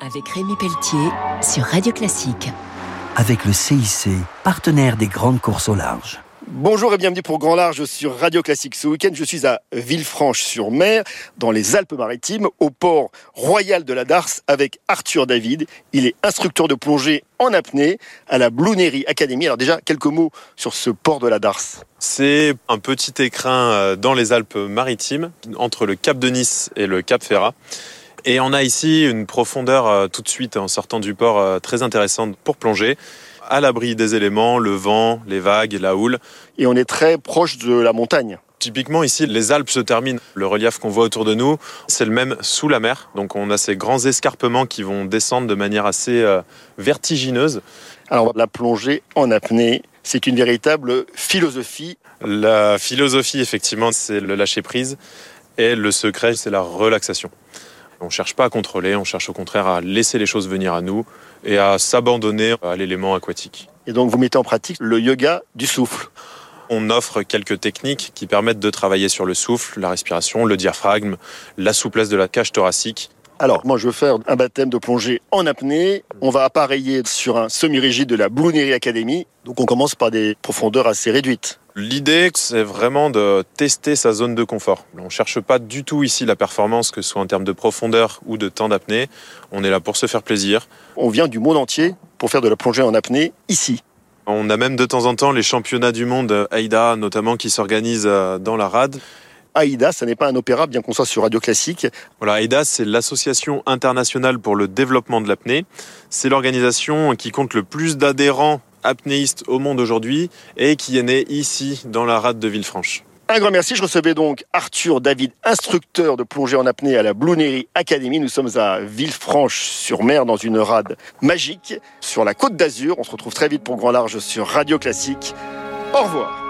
avec Rémi Pelletier sur Radio Classique. Avec le CIC, partenaire des grandes courses au large. Bonjour et bienvenue pour Grand Large sur Radio Classique. Ce week-end, je suis à Villefranche-sur-Mer, dans les Alpes-Maritimes, au port royal de la Darse, avec Arthur David. Il est instructeur de plongée en apnée à la Blue Academy. Alors déjà, quelques mots sur ce port de la Darse. C'est un petit écrin euh, dans les Alpes-Maritimes, entre le Cap de Nice et le Cap Ferrat. Et on a ici une profondeur euh, tout de suite en sortant du port euh, très intéressante pour plonger à l'abri des éléments, le vent, les vagues, la houle. Et on est très proche de la montagne. Typiquement ici, les Alpes se terminent. Le relief qu'on voit autour de nous, c'est le même sous la mer. Donc on a ces grands escarpements qui vont descendre de manière assez euh, vertigineuse. Alors la plongée en apnée, c'est une véritable philosophie. La philosophie, effectivement, c'est le lâcher prise. Et le secret, c'est la relaxation. On ne cherche pas à contrôler, on cherche au contraire à laisser les choses venir à nous et à s'abandonner à l'élément aquatique. Et donc vous mettez en pratique le yoga du souffle on offre quelques techniques qui permettent de travailler sur le souffle, la respiration, le diaphragme, la souplesse de la cage thoracique. Alors, moi, je veux faire un baptême de plongée en apnée. On va appareiller sur un semi-rigide de la Blue Academy. Donc, on commence par des profondeurs assez réduites. L'idée, c'est vraiment de tester sa zone de confort. On ne cherche pas du tout ici la performance, que ce soit en termes de profondeur ou de temps d'apnée. On est là pour se faire plaisir. On vient du monde entier pour faire de la plongée en apnée ici. On a même de temps en temps les championnats du monde AIDA, notamment, qui s'organisent euh, dans la rade. AIDA, ce n'est pas un opéra, bien qu'on soit sur Radio Classique. Voilà, AIDA, c'est l'Association internationale pour le développement de l'apnée. C'est l'organisation qui compte le plus d'adhérents apnéiste au monde aujourd'hui et qui est né ici dans la rade de Villefranche. Un grand merci. Je recevais donc Arthur David, instructeur de plongée en apnée à la Blue Academy. Nous sommes à Villefranche-sur-Mer dans une rade magique sur la côte d'Azur. On se retrouve très vite pour Grand Large sur Radio Classique. Au revoir.